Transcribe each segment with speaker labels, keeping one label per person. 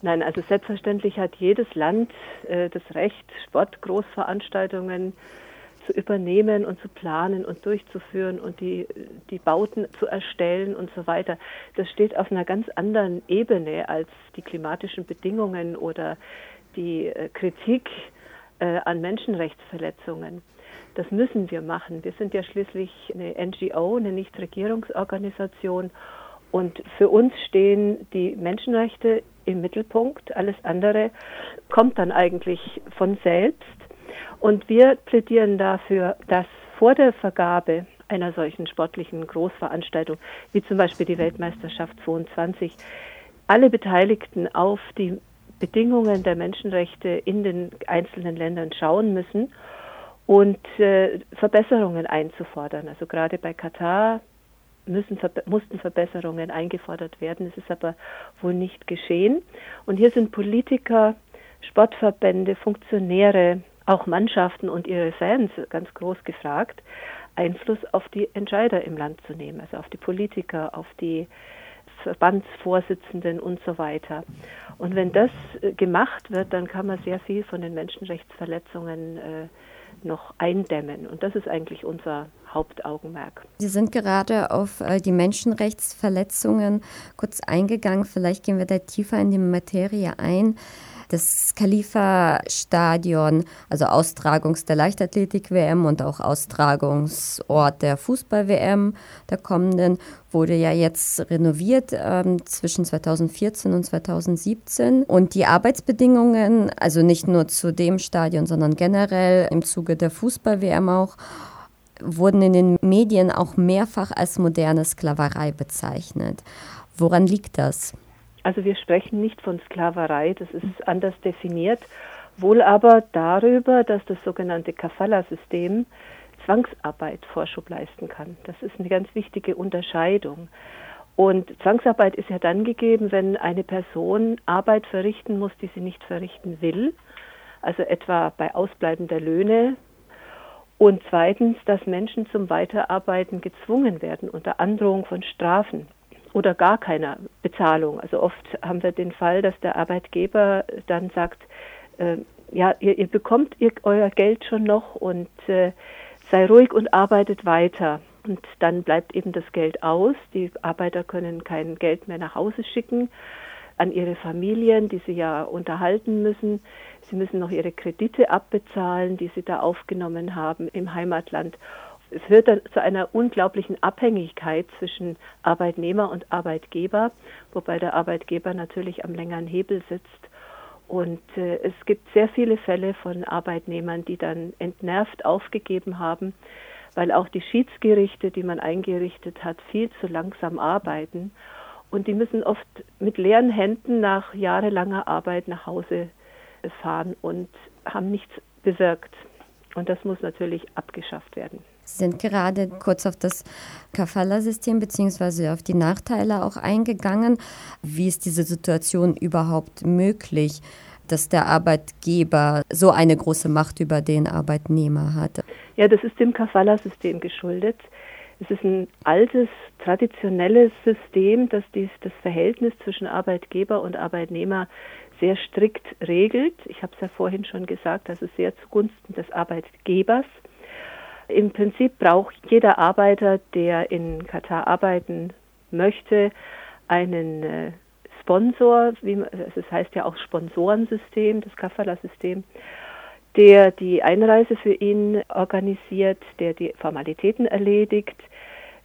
Speaker 1: Nein, also selbstverständlich hat jedes Land äh, das Recht, Sportgroßveranstaltungen zu übernehmen und zu planen und durchzuführen und die, die Bauten zu erstellen und so weiter. Das steht auf einer ganz anderen Ebene als die klimatischen Bedingungen oder die äh, Kritik äh, an Menschenrechtsverletzungen. Das müssen wir machen. Wir sind ja schließlich eine NGO, eine Nichtregierungsorganisation. Und für uns stehen die Menschenrechte im Mittelpunkt. Alles andere kommt dann eigentlich von selbst. Und wir plädieren dafür, dass vor der Vergabe einer solchen sportlichen Großveranstaltung, wie zum Beispiel die Weltmeisterschaft 22, alle Beteiligten auf die Bedingungen der Menschenrechte in den einzelnen Ländern schauen müssen und äh, Verbesserungen einzufordern. Also gerade bei Katar müssen, mussten Verbesserungen eingefordert werden. Es ist aber wohl nicht geschehen. Und hier sind Politiker, Sportverbände, Funktionäre, auch Mannschaften und ihre Fans ganz groß gefragt, Einfluss auf die Entscheider im Land zu nehmen, also auf die Politiker, auf die Verbandsvorsitzenden und so weiter. Und wenn das äh, gemacht wird, dann kann man sehr viel von den Menschenrechtsverletzungen äh, noch eindämmen. Und das ist eigentlich unser Hauptaugenmerk.
Speaker 2: Sie sind gerade auf äh, die Menschenrechtsverletzungen kurz eingegangen. Vielleicht gehen wir da tiefer in die Materie ein das Khalifa-Stadion, also Austragungs- der Leichtathletik-WM und auch Austragungsort der Fußball-WM der kommenden, wurde ja jetzt renoviert ähm, zwischen 2014 und 2017. Und die Arbeitsbedingungen, also nicht nur zu dem Stadion, sondern generell im Zuge der Fußball-WM auch, wurden in den Medien auch mehrfach als moderne Sklaverei bezeichnet. Woran liegt das?
Speaker 1: Also wir sprechen nicht von Sklaverei, das ist anders definiert, wohl aber darüber, dass das sogenannte Kafala-System Zwangsarbeit Vorschub leisten kann. Das ist eine ganz wichtige Unterscheidung. Und Zwangsarbeit ist ja dann gegeben, wenn eine Person Arbeit verrichten muss, die sie nicht verrichten will, also etwa bei Ausbleiben der Löhne. Und zweitens, dass Menschen zum Weiterarbeiten gezwungen werden unter Androhung von Strafen oder gar keiner Bezahlung. Also oft haben wir den Fall, dass der Arbeitgeber dann sagt, äh, ja, ihr, ihr bekommt ihr, euer Geld schon noch und äh, sei ruhig und arbeitet weiter. Und dann bleibt eben das Geld aus. Die Arbeiter können kein Geld mehr nach Hause schicken an ihre Familien, die sie ja unterhalten müssen. Sie müssen noch ihre Kredite abbezahlen, die sie da aufgenommen haben im Heimatland es führt dann zu einer unglaublichen Abhängigkeit zwischen Arbeitnehmer und Arbeitgeber, wobei der Arbeitgeber natürlich am längeren Hebel sitzt. Und äh, es gibt sehr viele Fälle von Arbeitnehmern, die dann entnervt aufgegeben haben, weil auch die Schiedsgerichte, die man eingerichtet hat, viel zu langsam arbeiten. Und die müssen oft mit leeren Händen nach jahrelanger Arbeit nach Hause fahren und haben nichts bewirkt. Und das muss natürlich abgeschafft werden.
Speaker 2: Sie sind gerade kurz auf das Kafala-System bzw. auf die Nachteile auch eingegangen. Wie ist diese Situation überhaupt möglich, dass der Arbeitgeber so eine große Macht über den Arbeitnehmer hat?
Speaker 1: Ja, das ist dem Kafala-System geschuldet. Es ist ein altes, traditionelles System, das dies, das Verhältnis zwischen Arbeitgeber und Arbeitnehmer sehr strikt regelt. Ich habe es ja vorhin schon gesagt, das ist sehr zugunsten des Arbeitgebers. Im Prinzip braucht jeder Arbeiter, der in Katar arbeiten möchte, einen äh, Sponsor, wie man, es heißt ja auch Sponsorensystem, das Kafala-System, der die Einreise für ihn organisiert, der die Formalitäten erledigt.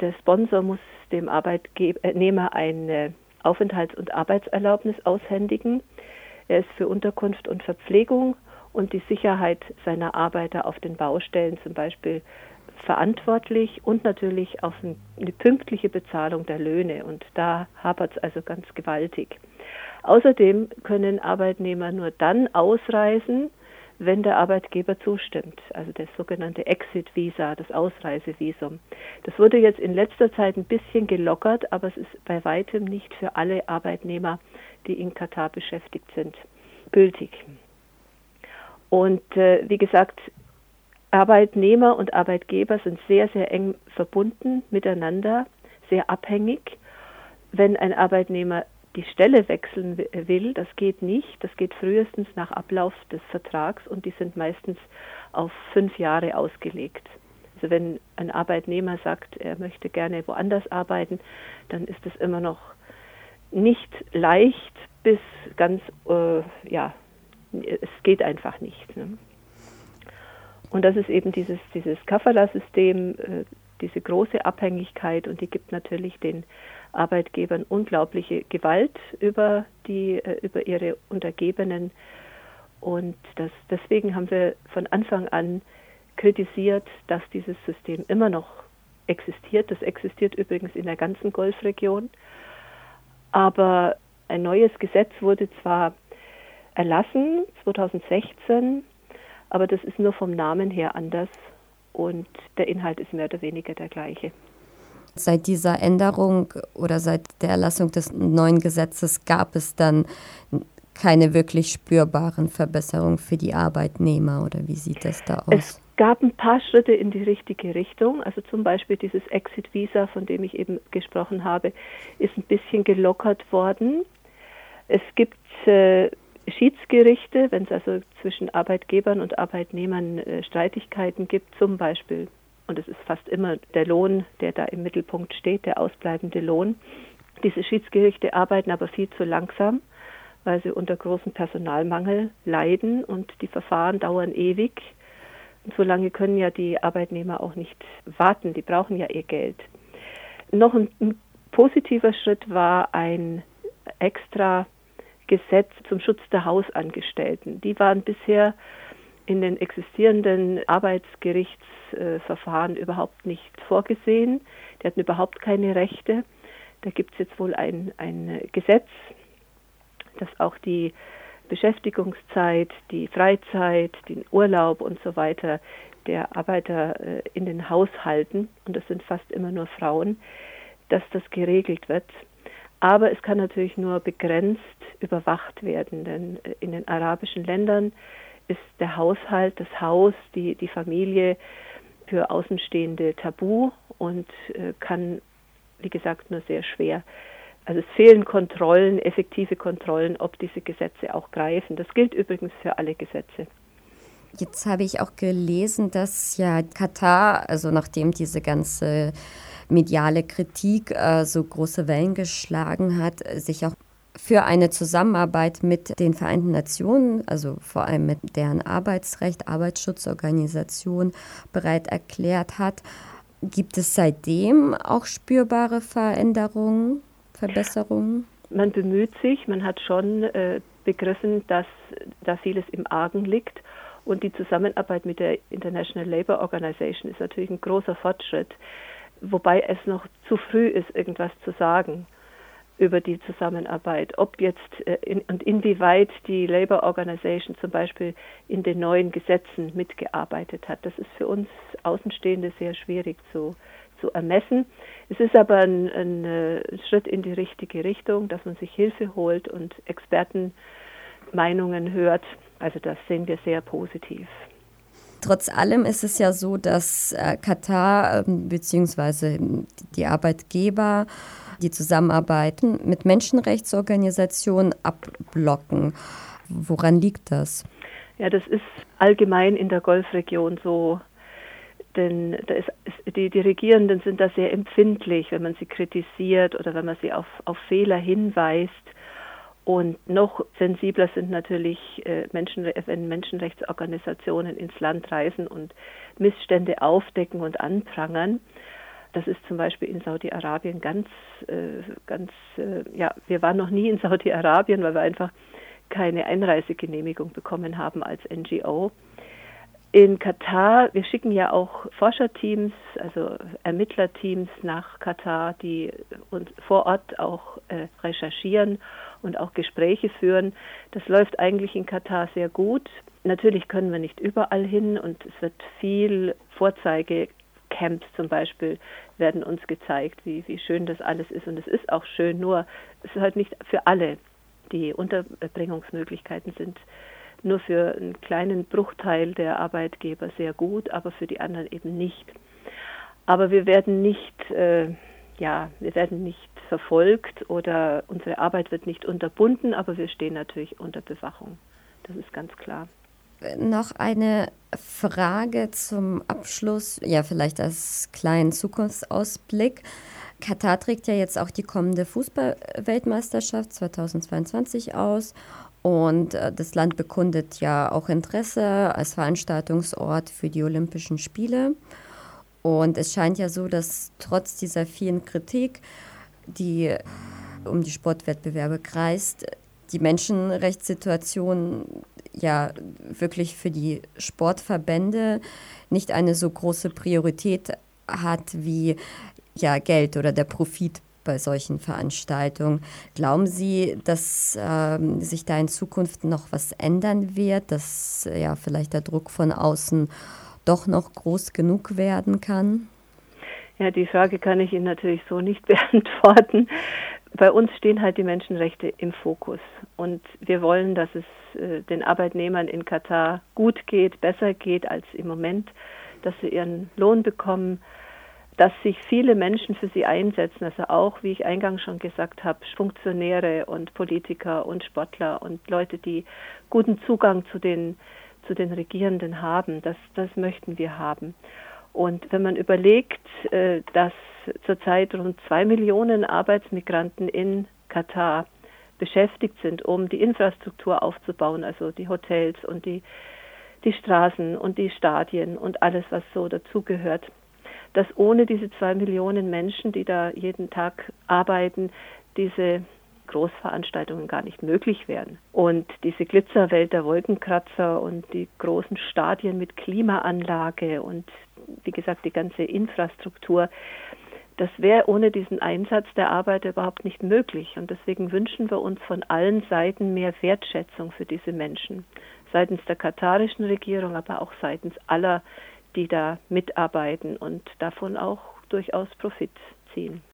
Speaker 1: Der Sponsor muss dem Arbeitnehmer eine Aufenthalts- und Arbeitserlaubnis aushändigen. Er ist für Unterkunft und Verpflegung und die Sicherheit seiner Arbeiter auf den Baustellen zum Beispiel verantwortlich und natürlich auf eine pünktliche Bezahlung der Löhne. Und da hapert es also ganz gewaltig. Außerdem können Arbeitnehmer nur dann ausreisen, wenn der Arbeitgeber zustimmt, also das sogenannte Exit-Visa, das Ausreisevisum. Das wurde jetzt in letzter Zeit ein bisschen gelockert, aber es ist bei weitem nicht für alle Arbeitnehmer, die in Katar beschäftigt sind, gültig. Und äh, wie gesagt, Arbeitnehmer und Arbeitgeber sind sehr, sehr eng verbunden miteinander, sehr abhängig. Wenn ein Arbeitnehmer die Stelle wechseln will, das geht nicht. Das geht frühestens nach Ablauf des Vertrags und die sind meistens auf fünf Jahre ausgelegt. Also wenn ein Arbeitnehmer sagt, er möchte gerne woanders arbeiten, dann ist es immer noch nicht leicht bis ganz, äh, ja, es geht einfach nicht. Ne? Und das ist eben dieses, dieses Kafala-System, äh, diese große Abhängigkeit und die gibt natürlich den Arbeitgebern unglaubliche Gewalt über, die, äh, über ihre Untergebenen. Und das, deswegen haben wir von Anfang an kritisiert, dass dieses System immer noch existiert. Das existiert übrigens in der ganzen Golfregion. Aber ein neues Gesetz wurde zwar erlassen 2016, aber das ist nur vom Namen her anders und der Inhalt ist mehr oder weniger der gleiche.
Speaker 2: Seit dieser Änderung oder seit der Erlassung des neuen Gesetzes gab es dann keine wirklich spürbaren Verbesserungen für die Arbeitnehmer oder wie sieht das da aus?
Speaker 1: Es gab ein paar Schritte in die richtige Richtung. Also zum Beispiel dieses Exit-Visa, von dem ich eben gesprochen habe, ist ein bisschen gelockert worden. Es gibt äh, Schiedsgerichte, wenn es also zwischen Arbeitgebern und Arbeitnehmern äh, Streitigkeiten gibt, zum Beispiel, und es ist fast immer der Lohn, der da im Mittelpunkt steht, der ausbleibende Lohn. Diese Schiedsgerichte arbeiten aber viel zu langsam, weil sie unter großem Personalmangel leiden und die Verfahren dauern ewig. Und so lange können ja die Arbeitnehmer auch nicht warten, die brauchen ja ihr Geld. Noch ein, ein positiver Schritt war ein extra Gesetz zum Schutz der Hausangestellten. Die waren bisher in den existierenden Arbeitsgerichtsverfahren überhaupt nicht vorgesehen. Die hatten überhaupt keine Rechte. Da gibt es jetzt wohl ein, ein Gesetz, das auch die Beschäftigungszeit, die Freizeit, den Urlaub und so weiter der Arbeiter äh, in den Haushalten, und das sind fast immer nur Frauen, dass das geregelt wird. Aber es kann natürlich nur begrenzt überwacht werden, denn äh, in den arabischen Ländern ist der Haushalt, das Haus, die, die Familie für Außenstehende tabu und äh, kann, wie gesagt, nur sehr schwer. Also es fehlen Kontrollen, effektive Kontrollen, ob diese Gesetze auch greifen. Das gilt übrigens für alle Gesetze.
Speaker 2: Jetzt habe ich auch gelesen, dass ja Katar, also nachdem diese ganze mediale Kritik äh, so große Wellen geschlagen hat, sich auch für eine Zusammenarbeit mit den Vereinten Nationen, also vor allem mit deren Arbeitsrecht, Arbeitsschutzorganisation bereit erklärt hat. Gibt es seitdem auch spürbare Veränderungen, Verbesserungen?
Speaker 1: Man bemüht sich, man hat schon äh, begriffen, dass da vieles im Argen liegt. Und die Zusammenarbeit mit der International Labour Organization ist natürlich ein großer Fortschritt wobei es noch zu früh ist, irgendwas zu sagen über die Zusammenarbeit, ob jetzt äh, in, und inwieweit die Labour Organization zum Beispiel in den neuen Gesetzen mitgearbeitet hat. Das ist für uns Außenstehende sehr schwierig zu, zu ermessen. Es ist aber ein, ein, äh, Schritt in die richtige Richtung, dass man sich Hilfe holt und Expertenmeinungen hört. Also das sehen wir sehr positiv.
Speaker 2: Trotz allem ist es ja so, dass äh, Katar äh, bzw. die Arbeitgeber die Zusammenarbeiten mit Menschenrechtsorganisationen abblocken. Woran liegt das?
Speaker 1: Ja, das ist allgemein in der Golfregion so. Denn ist, die, die, Regierenden sind da sehr empfindlich, wenn man sie kritisiert oder wenn man sie auf, auf Fehler hinweist. Und noch sensibler sind natürlich äh, Menschen, wenn Menschenrechtsorganisationen ins Land reisen und Missstände aufdecken und anprangern. Das ist zum Beispiel in Saudi-Arabien ganz, äh, ganz, äh, ja, wir waren noch nie in Saudi-Arabien, weil wir einfach keine Einreisegenehmigung bekommen haben als NGO. In Katar, wir schicken ja auch Forscherteams, also Ermittlerteams nach Katar, die uns vor Ort auch recherchieren und auch Gespräche führen. Das läuft eigentlich in Katar sehr gut. Natürlich können wir nicht überall hin und es wird viel Vorzeigecamps zum Beispiel werden uns gezeigt, wie, wie schön das alles ist. Und es ist auch schön, nur es ist halt nicht für alle. Die Unterbringungsmöglichkeiten sind nur für einen kleinen Bruchteil der Arbeitgeber sehr gut, aber für die anderen eben nicht. Aber wir werden nicht, äh, ja, wir werden nicht verfolgt oder unsere Arbeit wird nicht unterbunden, aber wir stehen natürlich unter Bewachung. Das ist ganz klar.
Speaker 2: Noch eine Frage zum Abschluss, ja vielleicht als kleinen Zukunftsausblick. Katar trägt ja jetzt auch die kommende Fußballweltmeisterschaft 2022 aus und äh, das Land bekundet ja auch Interesse als Veranstaltungsort für die Olympischen Spiele. Und es scheint ja so, dass trotz dieser vielen Kritik, die um die Sportwettbewerbe kreist, die Menschenrechtssituation ja wirklich für die Sportverbände nicht eine so große Priorität hat wie ja Geld oder der Profit bei solchen Veranstaltungen. Glauben Sie, dass ähm, sich da in Zukunft noch was ändern wird, dass ja vielleicht der Druck von außen doch noch groß genug werden kann?
Speaker 1: Ja, die Frage kann ich Ihnen natürlich so nicht beantworten. Bei uns stehen halt die Menschenrechte im Fokus und wir wollen, dass es äh, den Arbeitnehmern in Katar gut geht, besser geht als im Moment, dass sie ihren Lohn bekommen, dass sich viele Menschen für sie einsetzen, also auch, wie ich eingangs schon gesagt habe, Funktionäre und Politiker und Sportler und Leute, die guten Zugang zu den, zu den Regierenden haben. Das, das möchten wir haben. Und wenn man überlegt, äh, dass zurzeit rund zwei Millionen Arbeitsmigranten in Katar beschäftigt sind, um die Infrastruktur aufzubauen, also die Hotels und die, die Straßen und die Stadien und alles, was so dazugehört, dass ohne diese zwei Millionen Menschen, die da jeden Tag arbeiten, diese Großveranstaltungen gar nicht möglich wären. Und diese Glitzerwelt der Wolkenkratzer und die großen Stadien mit Klimaanlage und wie gesagt die ganze Infrastruktur, das wäre ohne diesen Einsatz der Arbeiter überhaupt nicht möglich. Und deswegen wünschen wir uns von allen Seiten mehr Wertschätzung für diese Menschen. Seitens der katarischen Regierung, aber auch seitens aller die da mitarbeiten und davon auch durchaus Profit ziehen.